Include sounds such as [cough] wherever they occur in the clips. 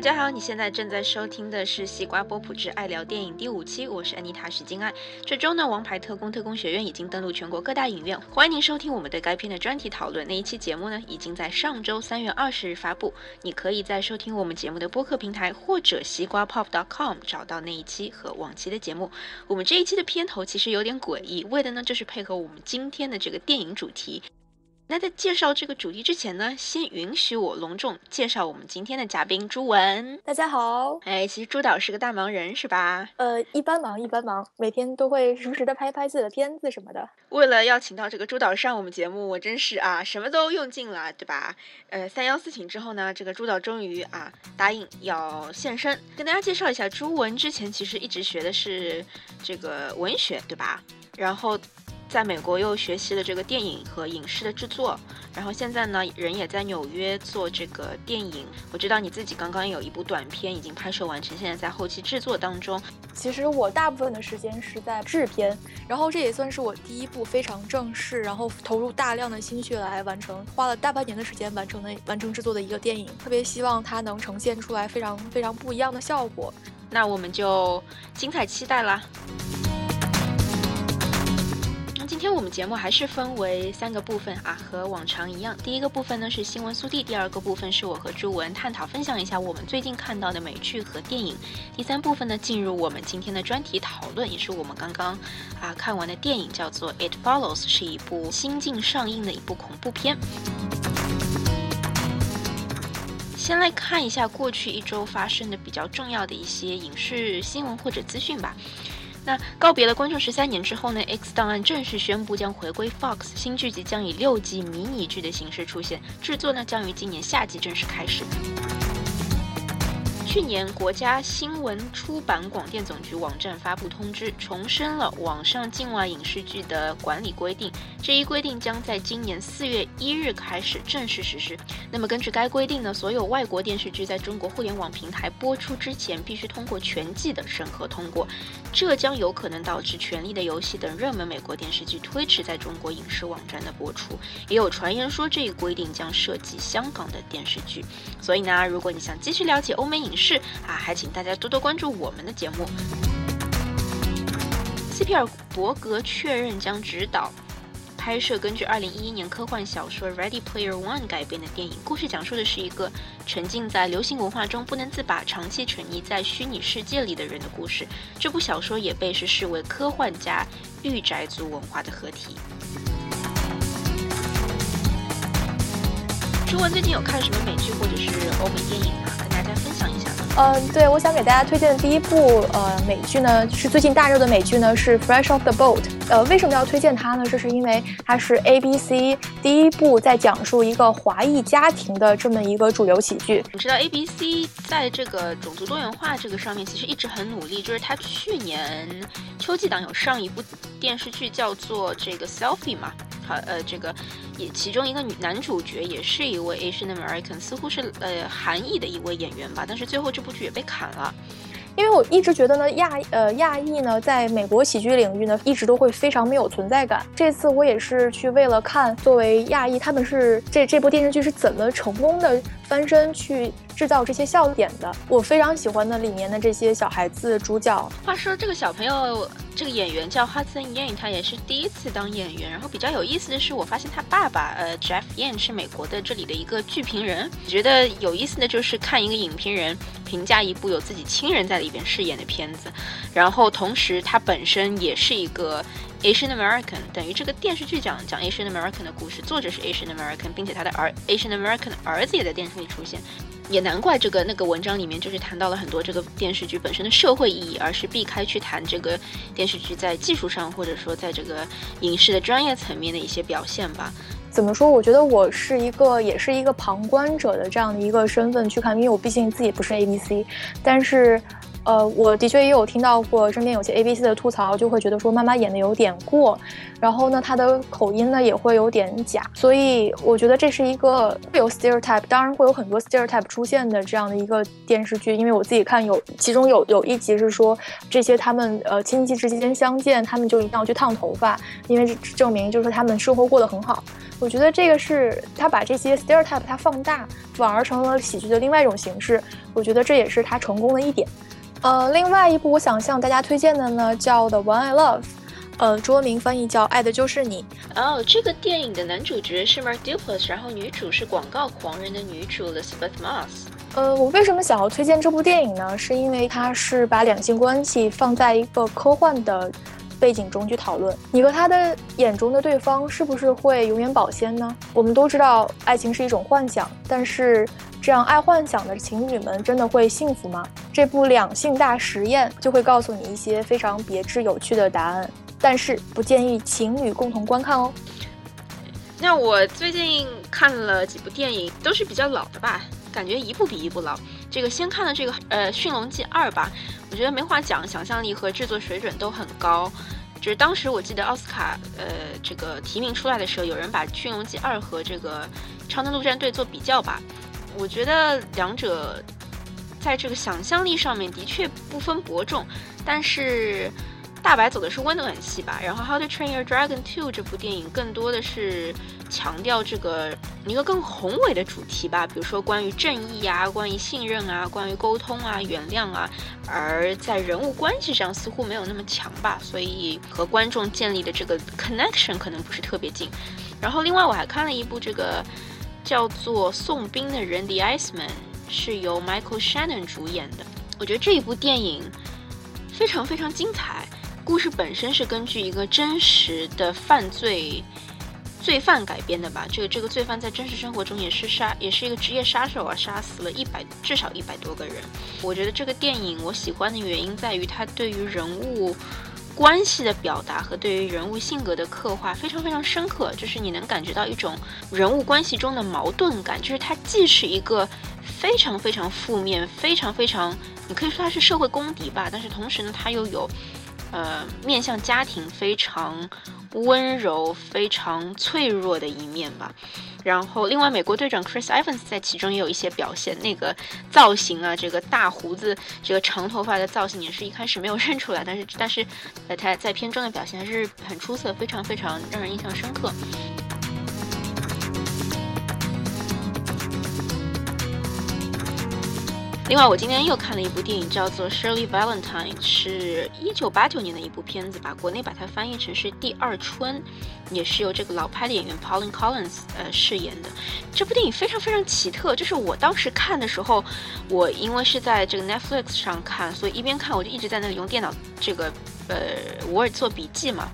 大家好，你现在正在收听的是《西瓜波普之爱聊电影》第五期，我是安妮塔许金爱。这周呢，《王牌特工特工学院》已经登陆全国各大影院，欢迎您收听我们对该片的专题讨论。那一期节目呢，已经在上周三月二十日发布，你可以在收听我们节目的播客平台或者西瓜 pop.com 找到那一期和往期的节目。我们这一期的片头其实有点诡异，为的呢就是配合我们今天的这个电影主题。那在介绍这个主题之前呢，先允许我隆重介绍我们今天的嘉宾朱文。大家好，哎，其实朱导是个大忙人，是吧？呃，一般忙一般忙，每天都会时不时的拍拍自己的片子什么的。为了邀请到这个朱导上我们节目，我真是啊，什么都用尽了，对吧？呃，三邀四请之后呢，这个朱导终于啊答应要现身，跟大家介绍一下，朱文之前其实一直学的是这个文学，对吧？然后。在美国又学习了这个电影和影视的制作，然后现在呢，人也在纽约做这个电影。我知道你自己刚刚有一部短片已经拍摄完成，现在在后期制作当中。其实我大部分的时间是在制片，然后这也算是我第一部非常正式，然后投入大量的心血来完成，花了大半年的时间完成的完成制作的一个电影。特别希望它能呈现出来非常非常不一样的效果。那我们就精彩期待啦！今天我们节目还是分为三个部分啊，和往常一样。第一个部分呢是新闻速递，第二个部分是我和朱文探讨分享一下我们最近看到的美剧和电影。第三部分呢进入我们今天的专题讨论，也是我们刚刚啊看完的电影，叫做《It Follows》，是一部新近上映的一部恐怖片。先来看一下过去一周发生的比较重要的一些影视新闻或者资讯吧。那告别了观众十三年之后呢？X 档案正式宣布将回归 Fox，新剧集将以六季迷你剧的形式出现，制作呢将于今年夏季正式开始。去年，国家新闻出版广电总局网站发布通知，重申了网上境外影视剧的管理规定。这一规定将在今年四月一日开始正式实施。那么，根据该规定呢，所有外国电视剧在中国互联网平台播出之前，必须通过全季的审核通过。这将有可能导致《权力的游戏》等热门美国电视剧推迟在中国影视网站的播出。也有传言说，这一规定将涉及香港的电视剧。所以呢，如果你想继续了解欧美影视，是啊，还请大家多多关注我们的节目。斯皮尔伯格确认将指导拍摄根据2011年科幻小说《Ready Player One》改编的电影。故事讲述的是一个沉浸在流行文化中不能自拔、长期沉溺在虚拟世界里的人的故事。这部小说也被是视为科幻加御宅族文化的合体。朱文最近有看什么美剧或者是欧美电影吗？嗯，对，我想给大家推荐的第一部呃美剧呢，是最近大热的美剧呢，是《Fresh Off the Boat》。呃，为什么要推荐它呢？这是因为它是 ABC 第一部在讲述一个华裔家庭的这么一个主流喜剧。你知道 ABC 在这个种族多元化这个上面其实一直很努力，就是它去年秋季档有上一部电视剧叫做这个《Selfie》嘛。呃，这个也其中一个女男主角也是一位 Asian American，似乎是呃韩裔的一位演员吧，但是最后这部剧也被砍了。因为我一直觉得呢，亚呃亚裔呢，在美国喜剧领域呢，一直都会非常没有存在感。这次我也是去为了看作为亚裔，他们是这这部电视剧是怎么成功的翻身去制造这些笑点的。我非常喜欢的里面的这些小孩子主角。话说这个小朋友。这个演员叫 Hudson Yang，他也是第一次当演员。然后比较有意思的是，我发现他爸爸，呃，Jeff Yang 是美国的这里的一个剧评人。觉得有意思的就是看一个影评人评价一部有自己亲人在里边饰演的片子，然后同时他本身也是一个 Asian American，等于这个电视剧讲讲 Asian American 的故事，作者是 Asian American，并且他的儿 Asian American 的儿子也在电视里出现。也难怪这个那个文章里面就是谈到了很多这个电视剧本身的社会意义，而是避开去谈这个电视剧在技术上或者说在这个影视的专业层面的一些表现吧。怎么说？我觉得我是一个也是一个旁观者的这样的一个身份去看，因为我毕竟自己不是 ABC，但是。呃，我的确也有听到过身边有些 A B C 的吐槽，就会觉得说妈妈演的有点过，然后呢，她的口音呢也会有点假，所以我觉得这是一个会有 stereotype，当然会有很多 stereotype 出现的这样的一个电视剧，因为我自己看有其中有有一集是说这些他们呃亲戚之间相见，他们就一定要去烫头发，因为证明就是他们生活过得很好。我觉得这个是他把这些 stereotype 它放大，反而成了喜剧的另外一种形式。我觉得这也是他成功的一点。呃，另外一部我想向大家推荐的呢，叫《The One I Love》，呃，中文名翻译叫《爱的就是你》。哦，这个电影的男主角是 Mark Duplass，然后女主是广告狂人的女主 Elizabeth Moss。呃，我为什么想要推荐这部电影呢？是因为它是把两性关系放在一个科幻的背景中去讨论。你和他的眼中的对方是不是会永远保鲜呢？我们都知道爱情是一种幻想，但是。这样爱幻想的情侣们真的会幸福吗？这部两性大实验就会告诉你一些非常别致有趣的答案，但是不建议情侣共同观看哦。那我最近看了几部电影，都是比较老的吧，感觉一部比一部老。这个先看了这个呃《驯龙记二》吧，我觉得没话讲，想象力和制作水准都很高。就是当时我记得奥斯卡呃这个提名出来的时候，有人把《驯龙记二》和这个《超能陆战队》做比较吧。我觉得两者在这个想象力上面的确不分伯仲，但是大白走的是温暖系吧，然后《How to Train Your Dragon 2》这部电影更多的是强调这个一个更宏伟的主题吧，比如说关于正义啊，关于信任啊，关于沟通啊，原谅啊，而在人物关系上似乎没有那么强吧，所以和观众建立的这个 connection 可能不是特别近。然后另外我还看了一部这个。叫做《送冰的人》The Iceman 是由 Michael Shannon 主演的。我觉得这一部电影非常非常精彩。故事本身是根据一个真实的犯罪罪犯改编的吧？这个这个罪犯在真实生活中也是杀，也是一个职业杀手啊，杀死了一百至少一百多个人。我觉得这个电影我喜欢的原因在于它对于人物。关系的表达和对于人物性格的刻画非常非常深刻，就是你能感觉到一种人物关系中的矛盾感，就是它既是一个非常非常负面、非常非常，你可以说它是社会公敌吧，但是同时呢，它又有。呃，面向家庭非常温柔、非常脆弱的一面吧。然后，另外，美国队长 Chris Evans 在其中也有一些表现，那个造型啊，这个大胡子、这个长头发的造型，也是一开始没有 [laughs] 认出来，但是，但是，呃，他在片中的表现还是很出色，非常非常让人印象深刻。另外，我今天又看了一部电影，叫做《Shirley Valentine》，是一九八九年的一部片子吧，国内把它翻译成是《第二春》，也是由这个老派的演员 Pauline Collins 呃饰演的。这部电影非常非常奇特，就是我当时看的时候，我因为是在这个 Netflix 上看，所以一边看我就一直在那里用电脑这个呃 Word 做笔记嘛。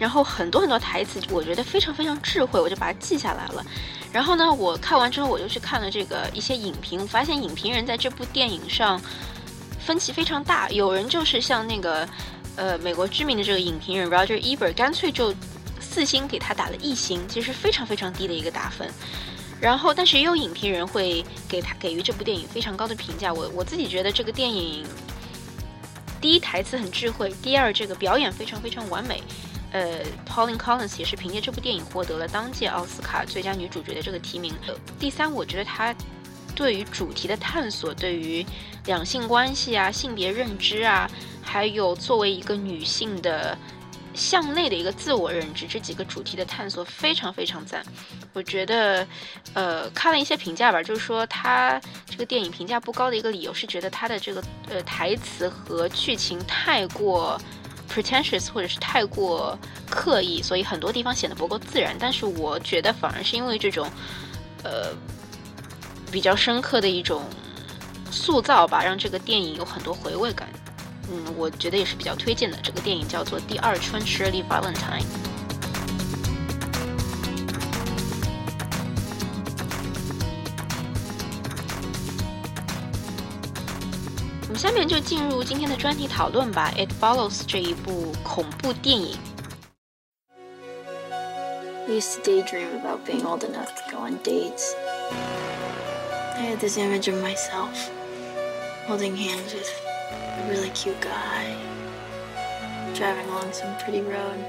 然后很多很多台词，我觉得非常非常智慧，我就把它记下来了。然后呢，我看完之后，我就去看了这个一些影评，发现影评人在这部电影上分歧非常大。有人就是像那个呃美国知名的这个影评人 Roger Ebert，干脆就四星给他打了一星，其实非常非常低的一个打分。然后，但是也有影评人会给他给予这部电影非常高的评价。我我自己觉得这个电影第一台词很智慧，第二这个表演非常非常完美。呃，Pauline Collins 也是凭借这部电影获得了当届奥斯卡最佳女主角的这个提名。第三，我觉得她对于主题的探索，对于两性关系啊、性别认知啊，还有作为一个女性的向内的一个自我认知这几个主题的探索，非常非常赞。我觉得，呃，看了一些评价吧，就是说她这个电影评价不高的一个理由是觉得她的这个呃台词和剧情太过。Pretentious 或者是太过刻意，所以很多地方显得不够自然。但是我觉得反而是因为这种，呃，比较深刻的一种塑造吧，让这个电影有很多回味感。嗯，我觉得也是比较推荐的。这个电影叫做《第二春》，Shirley Valentine。下面就进入今天的专题讨论吧。It follows 这一部恐怖电影。I used to daydream about being old enough to go on dates. I had this image of myself holding hands with A really cute guy. Driving along some pretty road.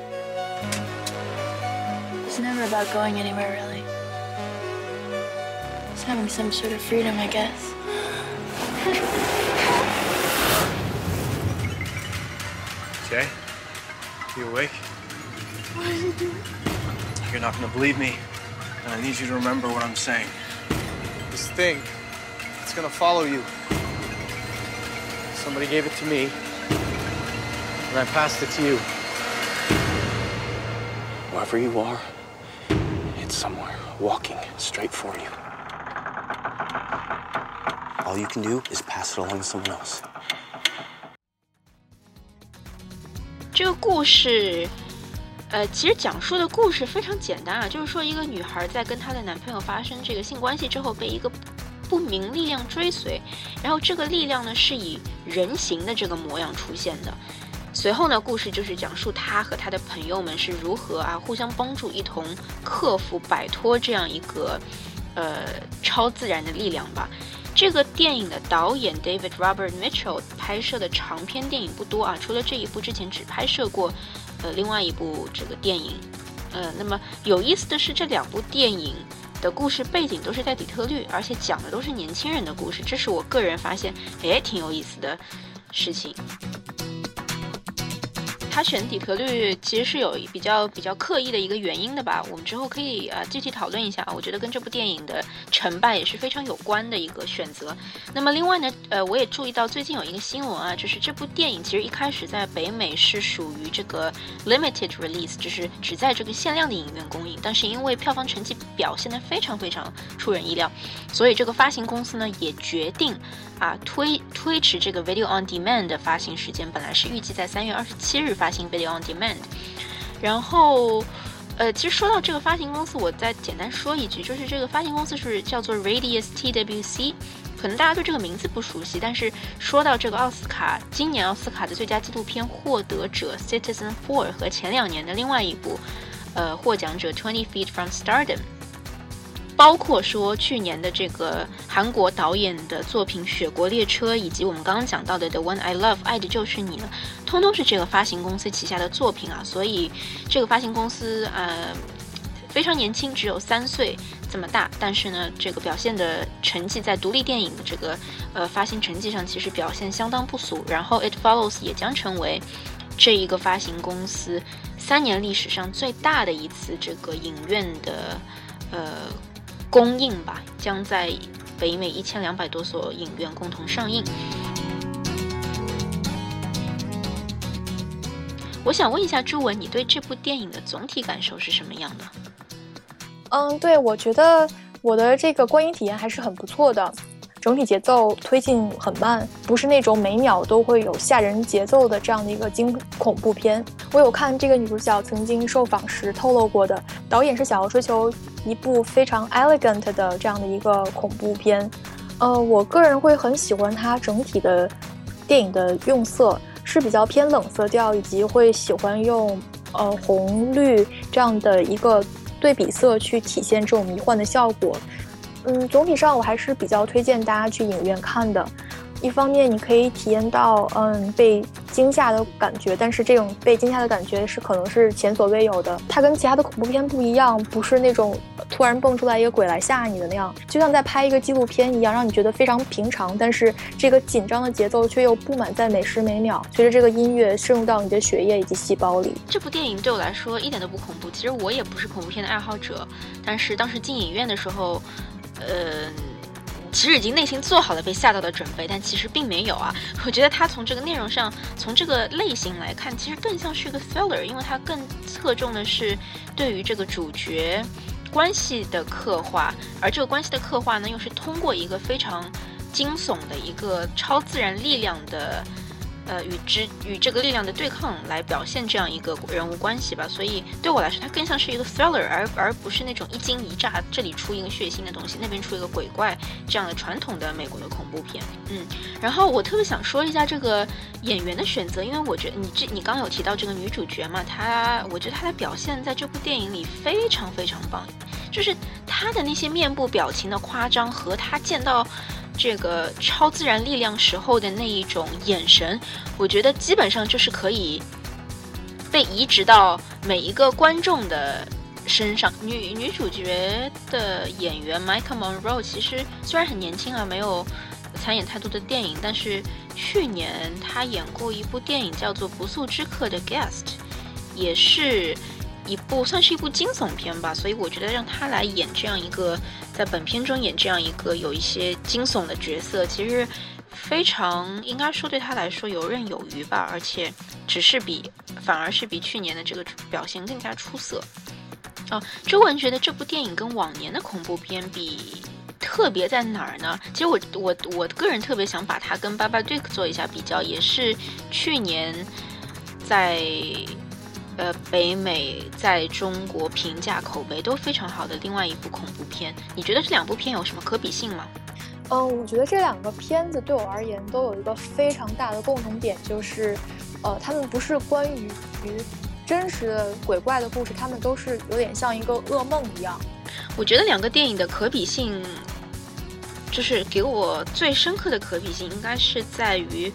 It's never about going anywhere, really. It's having some sort of freedom, I guess. [laughs] Jay? You awake? You're not gonna believe me, and I need you to remember what I'm saying. This thing, it's gonna follow you. Somebody gave it to me, and I passed it to you. Wherever you are, it's somewhere walking straight for you. All you can do is pass it along to someone else. 这个故事，呃，其实讲述的故事非常简单啊，就是说一个女孩在跟她的男朋友发生这个性关系之后，被一个不明力量追随，然后这个力量呢是以人形的这个模样出现的。随后呢，故事就是讲述她和她的朋友们是如何啊互相帮助，一同克服、摆脱这样一个呃超自然的力量吧。这个电影的导演 David Robert Mitchell 拍摄的长篇电影不多啊，除了这一部之前只拍摄过，呃，另外一部这个电影，呃，那么有意思的是这两部电影的故事背景都是在底特律，而且讲的都是年轻人的故事，这是我个人发现，哎，挺有意思的事情。他选底特律其实是有比较比较刻意的一个原因的吧，我们之后可以啊具体讨论一下。我觉得跟这部电影的成败也是非常有关的一个选择。那么另外呢，呃，我也注意到最近有一个新闻啊，就是这部电影其实一开始在北美是属于这个 limited release，就是只在这个限量的影院公映。但是因为票房成绩表现的非常非常出人意料，所以这个发行公司呢也决定啊推推迟这个 video on demand 的发行时间，本来是预计在三月二十七日。发行 Video on Demand，然后，呃，其实说到这个发行公司，我再简单说一句，就是这个发行公司是叫做 Radius TWC，可能大家对这个名字不熟悉，但是说到这个奥斯卡，今年奥斯卡的最佳纪录片获得者 Citizen Four 和前两年的另外一部，呃，获奖者 Twenty Feet from Stardom。包括说去年的这个韩国导演的作品《雪国列车》，以及我们刚刚讲到的《The One I Love》爱的就是你了，通通是这个发行公司旗下的作品啊。所以这个发行公司呃非常年轻，只有三岁这么大，但是呢，这个表现的成绩在独立电影的这个呃发行成绩上其实表现相当不俗。然后《It Follows》也将成为这一个发行公司三年历史上最大的一次这个影院的呃。公映吧，将在北美一千两百多所影院共同上映。我想问一下朱文，你对这部电影的总体感受是什么样的？嗯，对我觉得我的这个观影体验还是很不错的。整体节奏推进很慢，不是那种每秒都会有吓人节奏的这样的一个惊恐怖片。我有看这个女主角曾经受访时透露过的，导演是想要追求一部非常 elegant 的这样的一个恐怖片。呃，我个人会很喜欢它整体的电影的用色是比较偏冷色调，以及会喜欢用呃红绿这样的一个对比色去体现这种迷幻的效果。嗯，总体上我还是比较推荐大家去影院看的。一方面，你可以体验到嗯被惊吓的感觉，但是这种被惊吓的感觉是可能是前所未有的。它跟其他的恐怖片不一样，不是那种突然蹦出来一个鬼来吓你的那样，就像在拍一个纪录片一样，让你觉得非常平常。但是这个紧张的节奏却又布满在每时每秒，随着这个音乐渗入到你的血液以及细胞里。这部电影对我来说一点都不恐怖。其实我也不是恐怖片的爱好者，但是当时进影院的时候。呃，其实已经内心做好了被吓到的准备，但其实并没有啊。[laughs] 我觉得它从这个内容上，从这个类型来看，其实更像是一个 thriller，因为它更侧重的是对于这个主角关系的刻画，而这个关系的刻画呢，又是通过一个非常惊悚的一个超自然力量的。呃，与之与这个力量的对抗来表现这样一个人物关系吧，所以对我来说，它更像是一个 thriller，而而不是那种一惊一乍，这里出一个血腥的东西，那边出一个鬼怪这样的传统的美国的恐怖片。嗯，然后我特别想说一下这个演员的选择，因为我觉得你这你刚有提到这个女主角嘛，她我觉得她的表现在这部电影里非常非常棒，就是她的那些面部表情的夸张和她见到。这个超自然力量时候的那一种眼神，我觉得基本上就是可以被移植到每一个观众的身上。女女主角的演员 Michael Monroe 其实虽然很年轻啊，没有参演太多的电影，但是去年她演过一部电影叫做《不速之客》的 Guest，也是。一部算是一部惊悚片吧，所以我觉得让他来演这样一个，在本片中演这样一个有一些惊悚的角色，其实非常应该说对他来说游刃有余吧，而且只是比反而是比去年的这个表现更加出色。哦，周文觉得这部电影跟往年的恐怖片比特别在哪儿呢？其实我我我个人特别想把它跟《巴巴杜克》做一下比较，也是去年在。呃，北美在中国评价口碑都非常好的另外一部恐怖片，你觉得这两部片有什么可比性吗？嗯，我觉得这两个片子对我而言都有一个非常大的共同点，就是，呃，他们不是关于于真实的鬼怪的故事，他们都是有点像一个噩梦一样。我觉得两个电影的可比性，就是给我最深刻的可比性，应该是在于，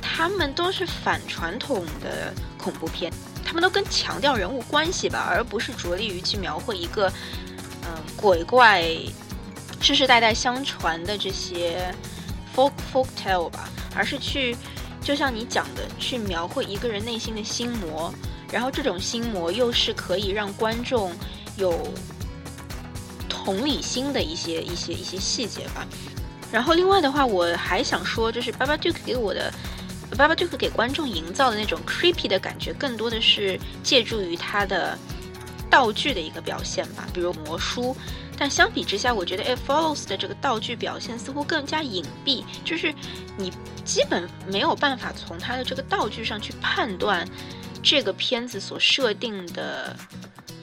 他们都是反传统的恐怖片。他们都更强调人物关系吧，而不是着力于去描绘一个，嗯，鬼怪世世代代相传的这些 folk folk tale 吧，而是去，就像你讲的，去描绘一个人内心的心魔，然后这种心魔又是可以让观众有同理心的一些一些一些细节吧。然后另外的话，我还想说，就是 Baba Duke 给我的。巴巴杜克给观众营造的那种 creepy 的感觉，更多的是借助于他的道具的一个表现吧，比如魔书。但相比之下，我觉得 It Follows 的这个道具表现似乎更加隐蔽，就是你基本没有办法从他的这个道具上去判断这个片子所设定的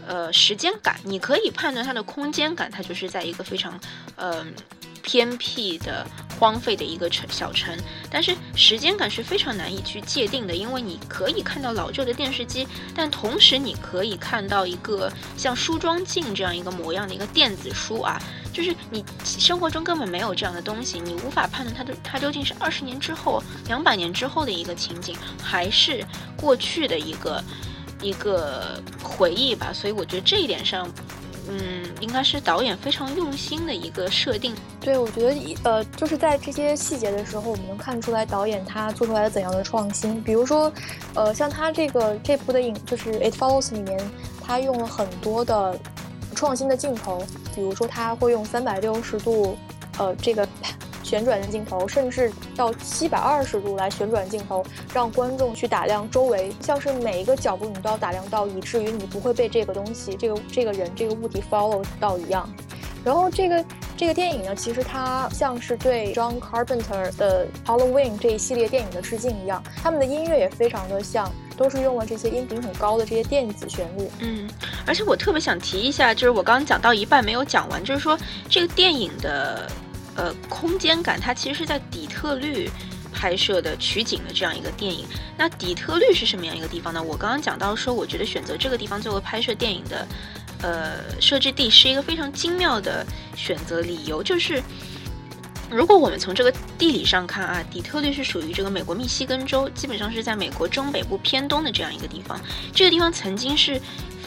呃时间感。你可以判断它的空间感，它就是在一个非常嗯。偏僻的、荒废的一个城小城，但是时间感是非常难以去界定的，因为你可以看到老旧的电视机，但同时你可以看到一个像梳妆镜这样一个模样的一个电子书啊，就是你生活中根本没有这样的东西，你无法判断它的它究竟是二十年之后、两百年之后的一个情景，还是过去的一个一个回忆吧。所以我觉得这一点上。嗯，应该是导演非常用心的一个设定。对，我觉得一呃，就是在这些细节的时候，我们能看出来导演他做出来了怎样的创新。比如说，呃，像他这个这部的影，就是《It Follows》里面，他用了很多的创新的镜头，比如说他会用三百六十度，呃，这个。旋转的镜头，甚至到七百二十度来旋转镜头，让观众去打量周围，像是每一个角度你都要打量到，以至于你不会被这个东西、这个这个人、这个物体 follow 到一样。然后这个这个电影呢，其实它像是对 John Carpenter 的 Halloween 这一系列电影的致敬一样，他们的音乐也非常的像，都是用了这些音频很高的这些电子旋律。嗯，而且我特别想提一下，就是我刚刚讲到一半没有讲完，就是说这个电影的。呃，空间感，它其实是在底特律拍摄的取景的这样一个电影。那底特律是什么样一个地方呢？我刚刚讲到说，我觉得选择这个地方作为拍摄电影的，呃，设置地是一个非常精妙的选择。理由就是，如果我们从这个地理上看啊，底特律是属于这个美国密西根州，基本上是在美国中北部偏东的这样一个地方。这个地方曾经是。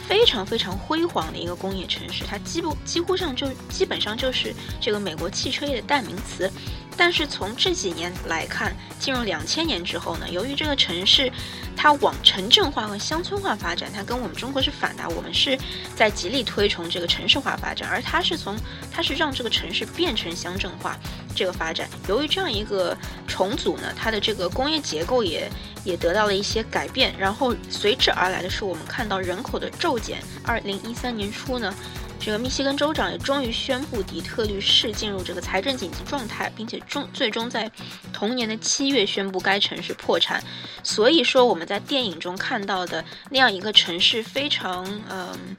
非常非常辉煌的一个工业城市，它几乎几乎上就基本上就是这个美国汽车业的代名词。但是从这几年来看，进入两千年之后呢，由于这个城市它往城镇化和乡村化发展，它跟我们中国是反的。我们是在极力推崇这个城市化发展，而它是从它是让这个城市变成乡镇化这个发展。由于这样一个重组呢，它的这个工业结构也也得到了一些改变，然后随之而来的是我们看到人口的骤减。二零一三年初呢。这个密西根州长也终于宣布底特律市进入这个财政紧急状态，并且终最终在同年的七月宣布该城市破产。所以说我们在电影中看到的那样一个城市非常嗯。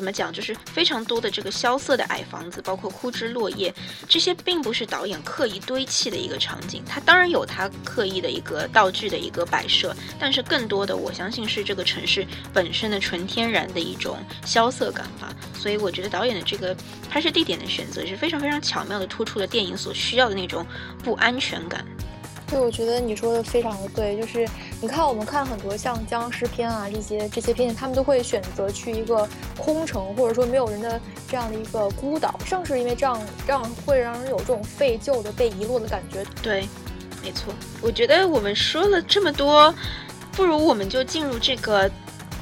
怎么讲，就是非常多的这个萧瑟的矮房子，包括枯枝落叶，这些并不是导演刻意堆砌的一个场景。他当然有他刻意的一个道具的一个摆设，但是更多的我相信是这个城市本身的纯天然的一种萧瑟感吧。所以我觉得导演的这个拍摄地点的选择是非常非常巧妙的，突出了电影所需要的那种不安全感。对，我觉得你说的非常的对，就是你看我们看很多像僵尸片啊这些这些片，他们都会选择去一个空城或者说没有人的这样的一个孤岛，正是因为这样这样会让人有这种废旧的被遗落的感觉。对，没错。我觉得我们说了这么多，不如我们就进入这个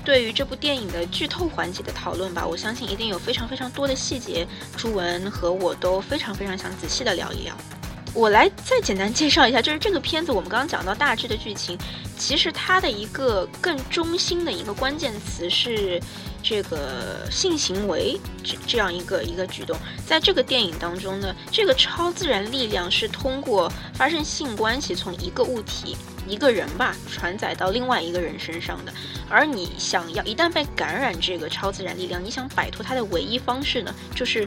对于这部电影的剧透环节的讨论吧。我相信一定有非常非常多的细节，朱文和我都非常非常想仔细的聊一聊。我来再简单介绍一下，就是这个片子，我们刚刚讲到大致的剧情，其实它的一个更中心的一个关键词是这个性行为这这样一个一个举动。在这个电影当中呢，这个超自然力量是通过发生性关系从一个物体、一个人吧传载到另外一个人身上的。而你想要一旦被感染这个超自然力量，你想摆脱它的唯一方式呢，就是。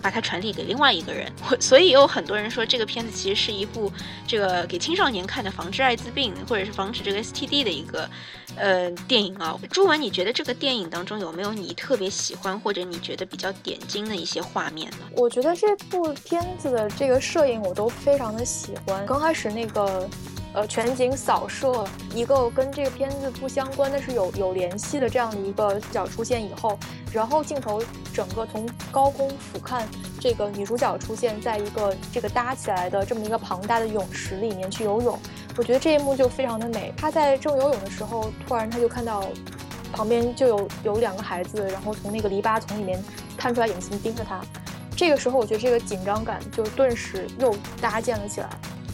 把它传递给另外一个人，[laughs] 所以有很多人说这个片子其实是一部这个给青少年看的防治艾滋病或者是防止这个 STD 的一个呃电影啊。朱文，你觉得这个电影当中有没有你特别喜欢或者你觉得比较点睛的一些画面呢？我觉得这部片子的这个摄影我都非常的喜欢，刚开始那个。呃，全景扫射一个跟这个片子不相关，但是有有联系的这样的一个角出现以后，然后镜头整个从高空俯瞰这个女主角出现在一个这个搭起来的这么一个庞大的泳池里面去游泳，我觉得这一幕就非常的美。她在正游泳的时候，突然她就看到旁边就有有两个孩子，然后从那个篱笆丛里面探出来眼睛盯着她，这个时候我觉得这个紧张感就顿时又搭建了起来。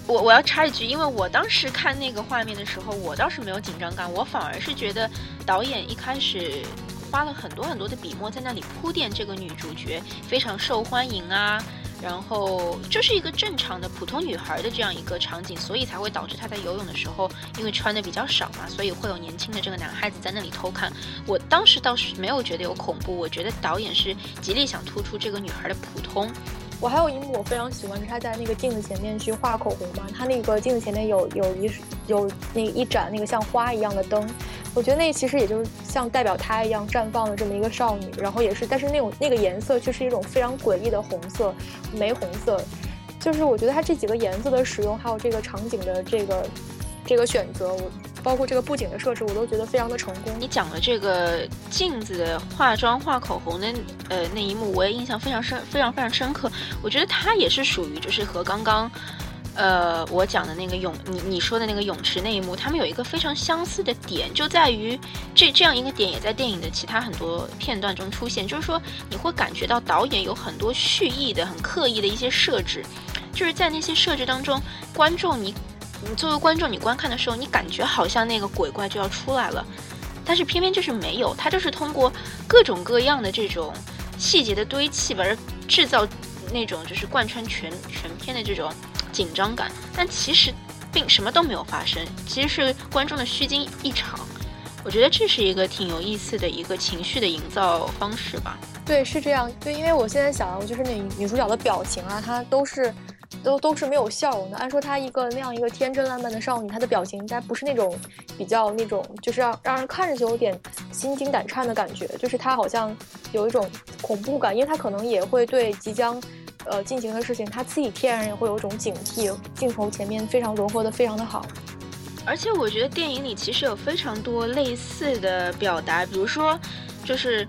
我我要插一句，因为我当时看那个画面的时候，我倒是没有紧张感，我反而是觉得导演一开始花了很多很多的笔墨在那里铺垫这个女主角非常受欢迎啊，然后就是一个正常的普通女孩的这样一个场景，所以才会导致她在游泳的时候，因为穿的比较少嘛，所以会有年轻的这个男孩子在那里偷看。我当时倒是没有觉得有恐怖，我觉得导演是极力想突出这个女孩的普通。我还有一幕我非常喜欢，是他在那个镜子前面去画口红嘛。他那个镜子前面有有一有那一盏那个像花一样的灯，我觉得那其实也就是像代表她一样绽放的这么一个少女。然后也是，但是那种那个颜色却是一种非常诡异的红色，玫红色。就是我觉得它这几个颜色的使用，还有这个场景的这个这个选择，我。包括这个布景的设置，我都觉得非常的成功。你讲的这个镜子化妆、画口红的呃那一幕，我也印象非常深，非常非常深刻。我觉得它也是属于就是和刚刚，呃我讲的那个泳，你你说的那个泳池那一幕，他们有一个非常相似的点，就在于这这样一个点也在电影的其他很多片段中出现，就是说你会感觉到导演有很多蓄意的、很刻意的一些设置，就是在那些设置当中，观众你。你作为观众，你观看的时候，你感觉好像那个鬼怪就要出来了，但是偏偏就是没有。它就是通过各种各样的这种细节的堆砌，把它制造那种就是贯穿全全片的这种紧张感。但其实并什么都没有发生，其实是观众的虚惊一场。我觉得这是一个挺有意思的一个情绪的营造方式吧。对，是这样。对，因为我现在想，就是那女主角的表情啊，她都是。都都是没有笑容的。按说她一个那样一个天真烂漫的少女，她的表情应该不是那种比较那种，就是让让人看着就有点心惊胆颤的感觉。就是她好像有一种恐怖感，因为她可能也会对即将呃进行的事情，她自己天然也会有一种警惕。镜头前面非常融合的非常的好，而且我觉得电影里其实有非常多类似的表达，比如说就是。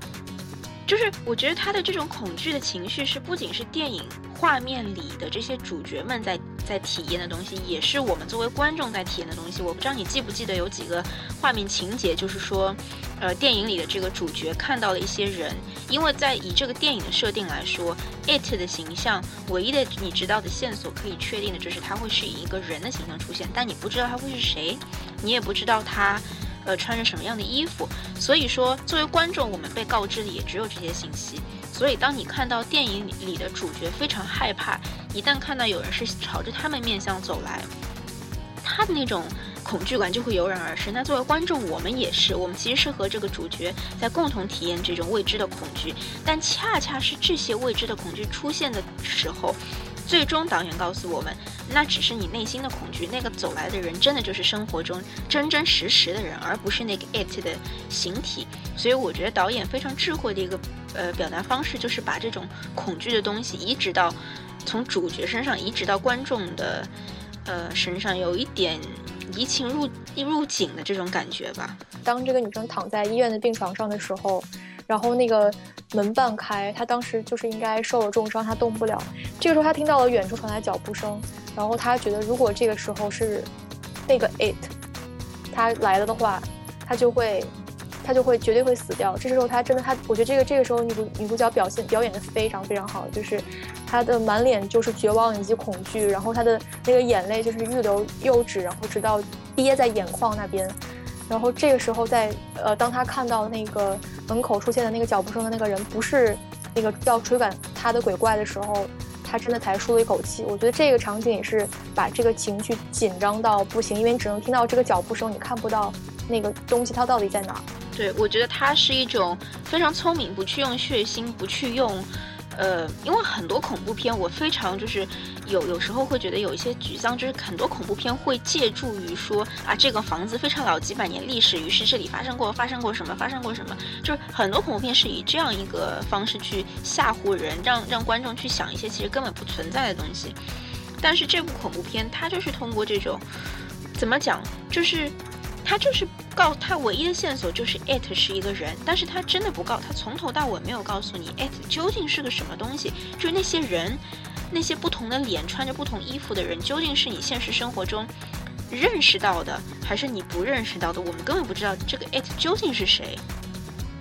就是我觉得他的这种恐惧的情绪是不仅是电影画面里的这些主角们在在体验的东西，也是我们作为观众在体验的东西。我不知道你记不记得有几个画面情节，就是说，呃，电影里的这个主角看到了一些人，因为在以这个电影的设定来说，it 的形象唯一的你知道的线索可以确定的就是他会是以一个人的形象出现，但你不知道他会是谁，你也不知道他。呃，穿着什么样的衣服？所以说，作为观众，我们被告知的也只有这些信息。所以，当你看到电影里的主角非常害怕，一旦看到有人是朝着他们面向走来，他的那种恐惧感就会油然而生。那作为观众，我们也是，我们其实是和这个主角在共同体验这种未知的恐惧，但恰恰是这些未知的恐惧出现的时候。最终，导演告诉我们，那只是你内心的恐惧。那个走来的人，真的就是生活中真真实实的人，而不是那个 it 的形体。所以，我觉得导演非常智慧的一个呃表达方式，就是把这种恐惧的东西移植到从主角身上，移植到观众的呃身上，有一点移情入入景的这种感觉吧。当这个女生躺在医院的病床上的时候。然后那个门半开，他当时就是应该受了重伤，他动不了。这个时候他听到了远处传来脚步声，然后他觉得如果这个时候是那个 it 他来了的话，他就会他就会绝对会死掉。这时候他真的他，我觉得这个这个时候女主女主角表现表演的非常非常好，就是她的满脸就是绝望以及恐惧，然后她的那个眼泪就是欲流又止，然后直到憋在眼眶那边。然后这个时候，在呃，当他看到那个门口出现的那个脚步声的那个人不是那个要追赶他的鬼怪的时候，他真的才舒了一口气。我觉得这个场景也是把这个情绪紧张到不行，因为你只能听到这个脚步声，你看不到那个东西它到底在哪儿。对，我觉得他是一种非常聪明，不去用血腥，不去用。呃，因为很多恐怖片，我非常就是有有时候会觉得有一些沮丧，就是很多恐怖片会借助于说啊，这个房子非常老，几百年历史，于是这里发生过发生过什么，发生过什么，就是很多恐怖片是以这样一个方式去吓唬人，让让观众去想一些其实根本不存在的东西。但是这部恐怖片，它就是通过这种怎么讲，就是。他就是告他唯一的线索就是 it 是一个人，但是他真的不告他从头到尾没有告诉你 it 究竟是个什么东西，就是那些人，那些不同的脸穿着不同衣服的人，究竟是你现实生活中认识到的，还是你不认识到的？我们根本不知道这个 it 究竟是谁。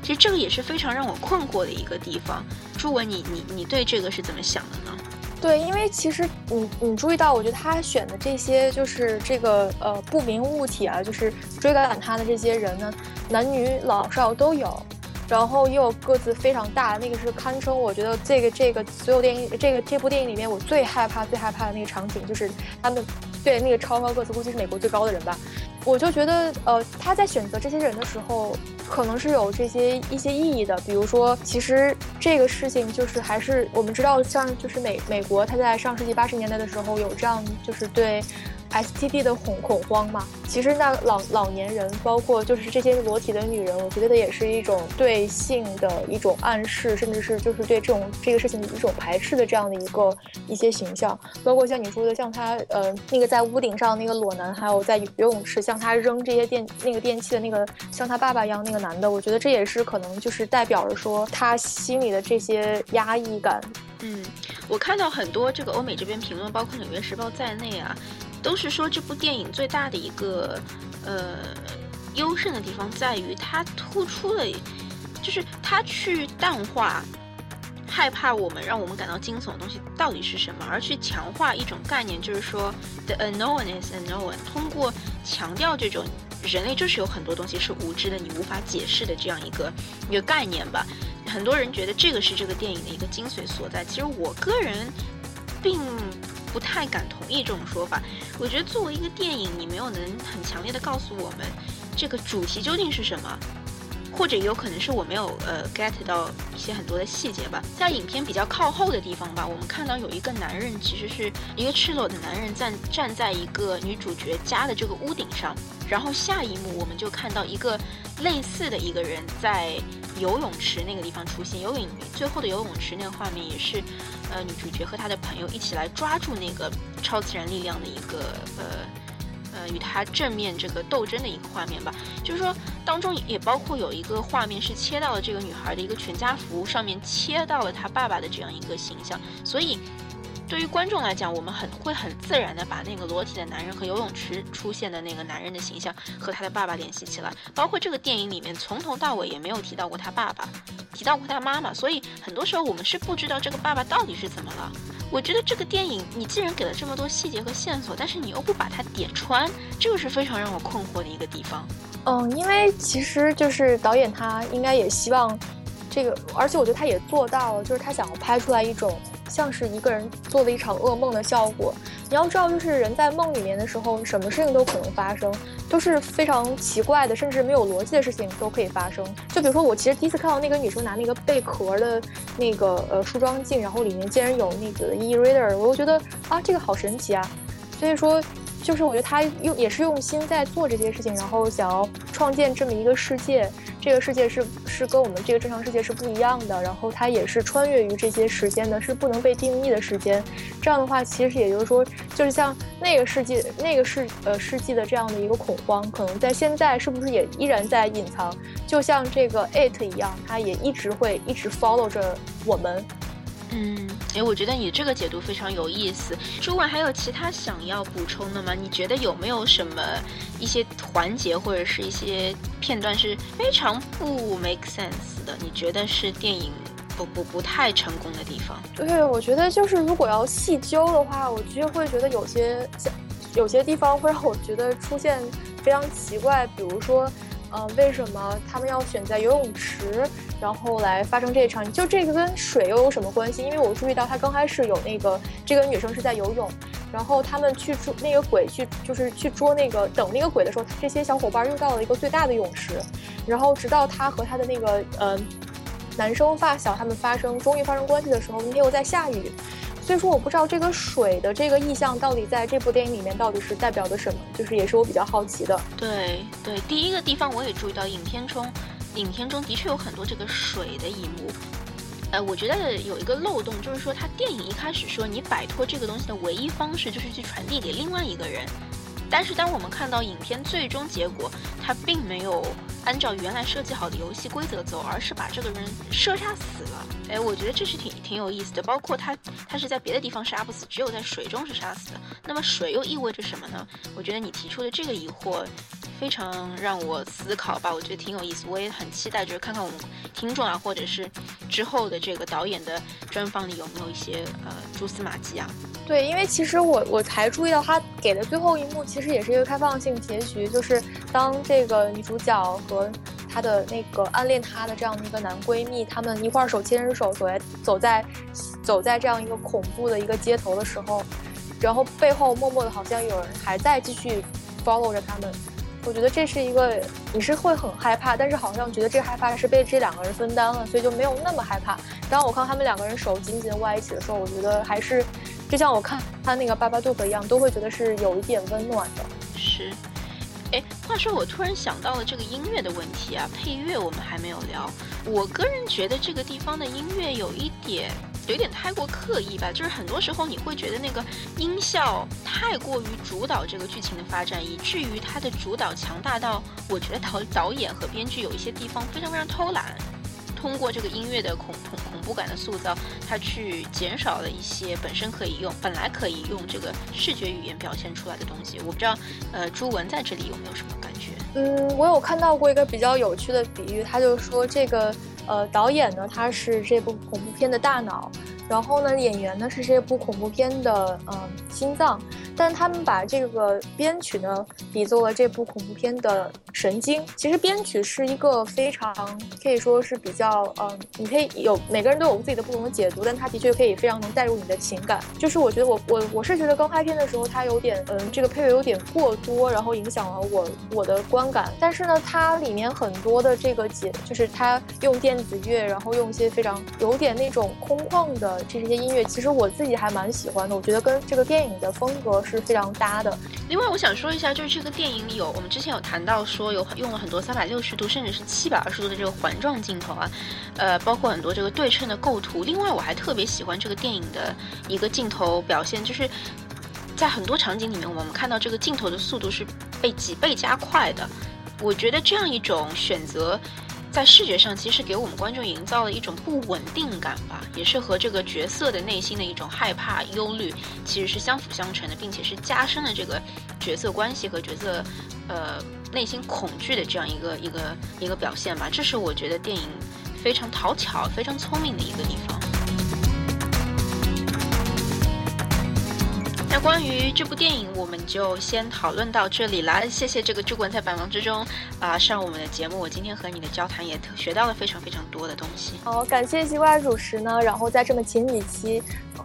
其实这个也是非常让我困惑的一个地方。朱文，你你你对这个是怎么想的呢？对，因为其实你你注意到，我觉得他选的这些就是这个呃不明物体啊，就是追赶他的这些人呢，男女老少都有，然后又个子非常大，那个是堪称我觉得这个这个所有电影这个这部电影里面我最害怕最害怕的那个场景，就是他们对那个超高个子，估计是美国最高的人吧。我就觉得，呃，他在选择这些人的时候，可能是有这些一些意义的。比如说，其实这个事情就是还是我们知道，像就是美美国，他在上世纪八十年代的时候有这样，就是对。STD 的恐恐慌嘛，其实那老老年人，包括就是这些裸体的女人，我觉得也是一种对性的一种暗示，甚至是就是对这种这个事情的一种排斥的这样的一个一些形象。包括像你说的，像他呃那个在屋顶上那个裸男，还有在游泳池向他扔这些电那个电器的那个像他爸爸一样那个男的，我觉得这也是可能就是代表着说他心里的这些压抑感。嗯，我看到很多这个欧美这边评论，包括《纽约时报》在内啊。都是说这部电影最大的一个呃优胜的地方在于它突出了，就是它去淡化害怕我们让我们感到惊悚的东西到底是什么，而去强化一种概念，就是说 the unknown is unknown。通过强调这种人类就是有很多东西是无知的，你无法解释的这样一个一个概念吧。很多人觉得这个是这个电影的一个精髓所在。其实我个人并。不太敢同意这种说法。我觉得作为一个电影，你没有能很强烈的告诉我们这个主题究竟是什么，或者有可能是我没有呃 get 到一些很多的细节吧。在影片比较靠后的地方吧，我们看到有一个男人，其实是一个赤裸的男人站站在一个女主角家的这个屋顶上。然后下一幕我们就看到一个类似的一个人在游泳池那个地方出现。游泳最后的游泳池那个画面也是。呃，女主角和她的朋友一起来抓住那个超自然力量的一个呃呃与他正面这个斗争的一个画面吧。就是说，当中也包括有一个画面是切到了这个女孩的一个全家福，上面切到了她爸爸的这样一个形象，所以。对于观众来讲，我们很会很自然的把那个裸体的男人和游泳池出现的那个男人的形象和他的爸爸联系起来，包括这个电影里面从头到尾也没有提到过他爸爸，提到过他妈妈，所以很多时候我们是不知道这个爸爸到底是怎么了。我觉得这个电影你既然给了这么多细节和线索，但是你又不把它点穿，这个是非常让我困惑的一个地方。嗯，因为其实就是导演他应该也希望。这个，而且我觉得他也做到了，就是他想要拍出来一种像是一个人做了一场噩梦的效果。你要知道，就是人在梦里面的时候，什么事情都可能发生，都是非常奇怪的，甚至没有逻辑的事情都可以发生。就比如说，我其实第一次看到那个女生拿那个贝壳的那个呃梳妆镜，然后里面竟然有那个 e-reader，我就觉得啊，这个好神奇啊。所以说。就是我觉得他用也是用心在做这些事情，然后想要创建这么一个世界，这个世界是是跟我们这个正常世界是不一样的，然后他也是穿越于这些时间的，是不能被定义的时间。这样的话，其实也就是说，就是像那个世纪那个世呃世纪的这样的一个恐慌，可能在现在是不是也依然在隐藏？就像这个 it 一样，它也一直会一直 follow 着我们。嗯，哎，我觉得你这个解读非常有意思。朱文还有其他想要补充的吗？你觉得有没有什么一些环节或者是一些片段是非常不 make sense 的？你觉得是电影不不不太成功的地方？对，我觉得就是如果要细究的话，我就会觉得有些有些地方会让我觉得出现非常奇怪，比如说。呃，为什么他们要选在游泳池，然后来发生这一场？就这个跟水又有什么关系？因为我注意到他刚开始有那个这个女生是在游泳，然后他们去捉那个鬼，去就是去捉那个等那个鬼的时候，这些小伙伴又到了一个最大的泳池，然后直到他和他的那个呃男生发小他们发生终于发生关系的时候，那天又在下雨。所以说，我不知道这个水的这个意象到底在这部电影里面到底是代表的什么，就是也是我比较好奇的。对对，第一个地方我也注意到，影片中，影片中的确有很多这个水的一幕。呃，我觉得有一个漏洞，就是说他电影一开始说你摆脱这个东西的唯一方式就是去传递给另外一个人。但是当我们看到影片最终结果，他并没有按照原来设计好的游戏规则走，而是把这个人射杀死了。哎，我觉得这是挺挺有意思的。包括他，他是在别的地方杀不死，只有在水中是杀死的。那么水又意味着什么呢？我觉得你提出的这个疑惑。非常让我思考吧，我觉得挺有意思，我也很期待，就是看看我们听众啊，或者是之后的这个导演的专访里有没有一些呃蛛丝马迹啊。对，因为其实我我才注意到他给的最后一幕其实也是一个开放性结局，就是当这个女主角和她的那个暗恋她的这样的一个男闺蜜，他们一块手牵着手走在走在走在这样一个恐怖的一个街头的时候，然后背后默默的好像有人还在继续 follow 着他们。我觉得这是一个，你是会很害怕，但是好像觉得这害怕是被这两个人分担了，所以就没有那么害怕。当我看他们两个人手紧紧的握在一起的时候，我觉得还是，就像我看他那个《巴巴杜克》一样，都会觉得是有一点温暖的。是，哎，话说我突然想到了这个音乐的问题啊，配乐我们还没有聊。我个人觉得这个地方的音乐有一点。有点太过刻意吧，就是很多时候你会觉得那个音效太过于主导这个剧情的发展，以至于它的主导强大到我觉得导导演和编剧有一些地方非常非常偷懒，通过这个音乐的恐恐恐怖感的塑造，它去减少了一些本身可以用本来可以用这个视觉语言表现出来的东西。我不知道，呃，朱文在这里有没有什么感觉？嗯，我有看到过一个比较有趣的比喻，他就说这个。呃，导演呢，他是这部恐怖片的大脑，然后呢，演员呢是这部恐怖片的嗯心脏，但他们把这个编曲呢比作了这部恐怖片的神经。其实编曲是一个非常可以说是比较嗯，你可以有每个人都有自己的不同的解读，但它的确可以非常能带入你的情感。就是我觉得我我我是觉得刚开片的时候，它有点嗯，这个配乐有点过多，然后影响了我我的观感。但是呢，它里面很多的这个节，就是它用。电子乐，然后用一些非常有点那种空旷的这些音乐，其实我自己还蛮喜欢的。我觉得跟这个电影的风格是非常搭的。另外，我想说一下，就是这个电影里有我们之前有谈到说有用了很多三百六十度甚至是七百二十度的这个环状镜头啊，呃，包括很多这个对称的构图。另外，我还特别喜欢这个电影的一个镜头表现，就是在很多场景里面，我们看到这个镜头的速度是被几倍加快的。我觉得这样一种选择。在视觉上，其实给我们观众营造了一种不稳定感吧，也是和这个角色的内心的一种害怕、忧虑，其实是相辅相成的，并且是加深了这个角色关系和角色，呃，内心恐惧的这样一个一个一个表现吧。这是我觉得电影非常讨巧、非常聪明的一个地方。那关于这部电影，我们就先讨论到这里啦。谢谢这个朱文在百忙之中啊、上我们的节目。我今天和你的交谈也学到了非常非常多的东西。好，感谢西瓜主持呢，然后在这么前几期，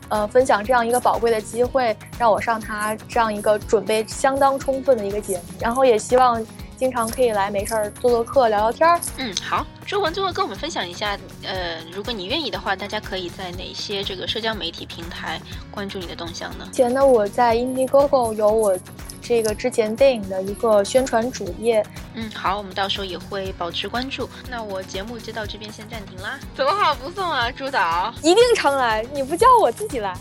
呃，分享这样一个宝贵的机会，让我上他这样一个准备相当充分的一个节目，然后也希望经常可以来没事儿做做客聊聊天儿。嗯，好，周文最后跟我们分享一下，呃，如果你愿意的话，大家可以在哪些这个社交媒体平台关注你的动向呢？前呢，我在 Indiegogo 有我这个之前电影的一个宣传主页，嗯，好，我们到时候也会保持关注。那我节目就到这边先暂停啦。怎么好不送啊，朱导？一定常来，你不叫我自己来。